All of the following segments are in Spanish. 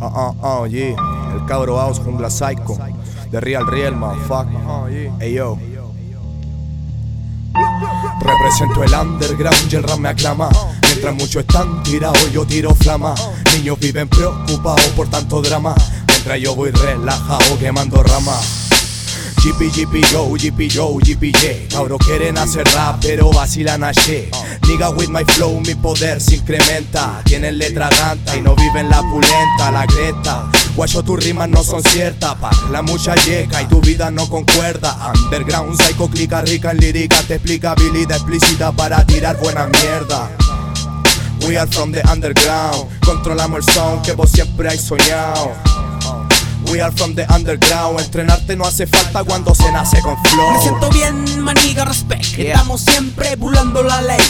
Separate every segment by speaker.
Speaker 1: Uh, uh, uh, yeah. El cabro house, jungla psycho. De real, real, motherfucker. Ey, yo. Represento el underground y el rap me aclama. Mientras muchos están tirados, yo tiro flama. Niños viven preocupados por tanto drama. Mientras yo voy relajado quemando ramas. GP, GP, yo, GP, yo, GP, yeah. Cabros quieren hacer rap, pero vacilan a shit. Nigga with my flow, mi poder se incrementa. Tienen letra ganta y no viven la pulenta, la greta. Guacho, tus rimas no son ciertas, pa. La mucha llega y tu vida no concuerda. Underground, psycho, clica rica en lírica, te explica habilidad explícita para tirar buena mierda. We are from the underground, controlamos el sound que vos siempre hay soñado. We are from the underground. Entrenarte no hace falta cuando se nace con flow.
Speaker 2: Me siento bien, maniga, respect. Estamos siempre burlando la ley.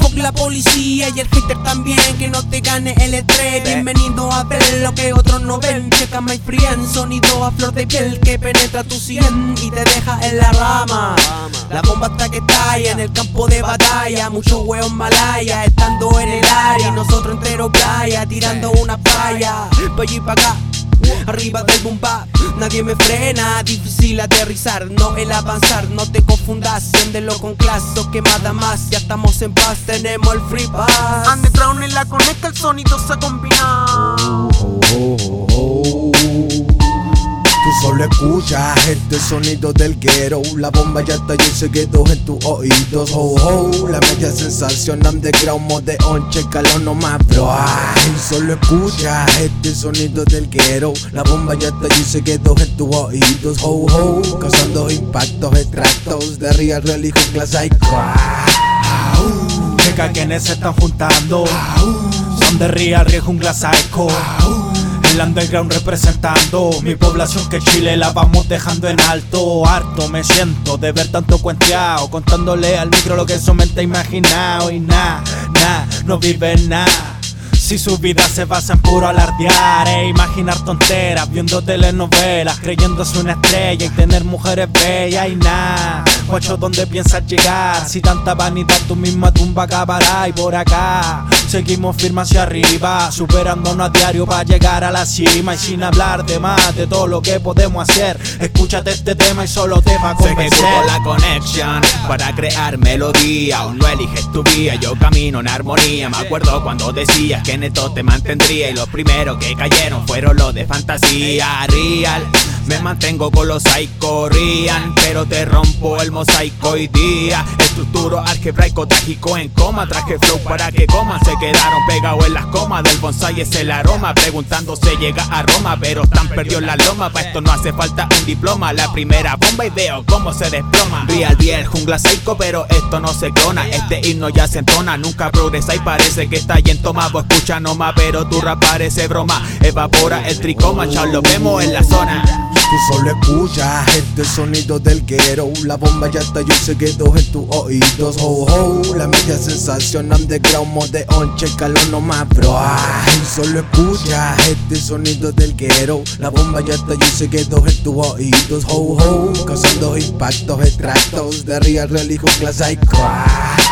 Speaker 2: Fuck la policía y el hater también. Que no te gane el estrés. Bienvenido a ver lo que otros no ven. Checa my friend. Sonido a flor de piel que penetra tu sien y te deja en la rama. La bomba está que talla en el campo de batalla. Muchos hueos malaya estando en el área. Y nosotros entero playa tirando una palla. Pa' allí pa' acá. Arriba del boom bap, nadie me frena Difícil aterrizar, no el avanzar. No te confundas, siéndelo con clase quemada más, ya estamos en paz Tenemos el free pass. Underground en la conecta, el sonido se combina
Speaker 3: Tú solo escuchas este sonido del guero La bomba ya está y se quedó en tus oídos. Ho ho, la media sensación underground modeón Chécalo nomás bro Solo escuchas este sonido del guero La bomba ya está y se quedó en tus oídos. Ho ho, causando impactos extractos. De real jungla psycho
Speaker 4: Checa quienes se están juntando Son de real real jungla psycho el underground representando mi población que Chile la vamos dejando en alto. Harto me siento de ver tanto cuenteado, contándole al micro lo que su mente ha imaginado. Y nada, nada, no viven nada. Si su vida se basa en puro alardear e imaginar tonteras, viendo telenovelas, creyéndose una estrella y tener mujeres bellas y nada. Guacho, ¿dónde piensas llegar? Si tanta vanidad tu misma tumba acabará y por acá seguimos firmes hacia arriba, superándonos a diario para llegar a la cima y sin hablar de más de todo lo que podemos hacer. Escúchate este tema y solo te va a convencer.
Speaker 5: ejecutó la conexión para crear melodía. Aún no eliges tu vía, yo camino en armonía. Me acuerdo cuando decías que en esto te mantendría. Y los primeros que cayeron fueron los de fantasía real. Me mantengo con los psycho pero te rompo el mosaico hoy día. Estructuro algebraico trágico en coma. Traje flow para que coman. Se quedaron pegados en las comas del bonsai. Es el aroma. Preguntando se llega a Roma, pero están perdidos la loma. Pa' esto no hace falta un diploma. La primera bomba y veo cómo se desploma. Real bien, jungla psycho, pero esto no se clona. Este himno ya se entona. Nunca progresa y parece que está en toma. Vos escucha nomás, pero tu rap parece broma. Evapora el tricoma, chao, lo vemos en la zona.
Speaker 3: Tú solo escuchas este sonido del guero La bomba ya está y se quedó en tus oídos. Ho ho, la media sensación underground modeón Chécalo nomás bro. Ay, Solo escuchas este sonido del guero La bomba ya está y se quedó en tus oídos. Ho ho, causando impactos extractos De real psycho Ay.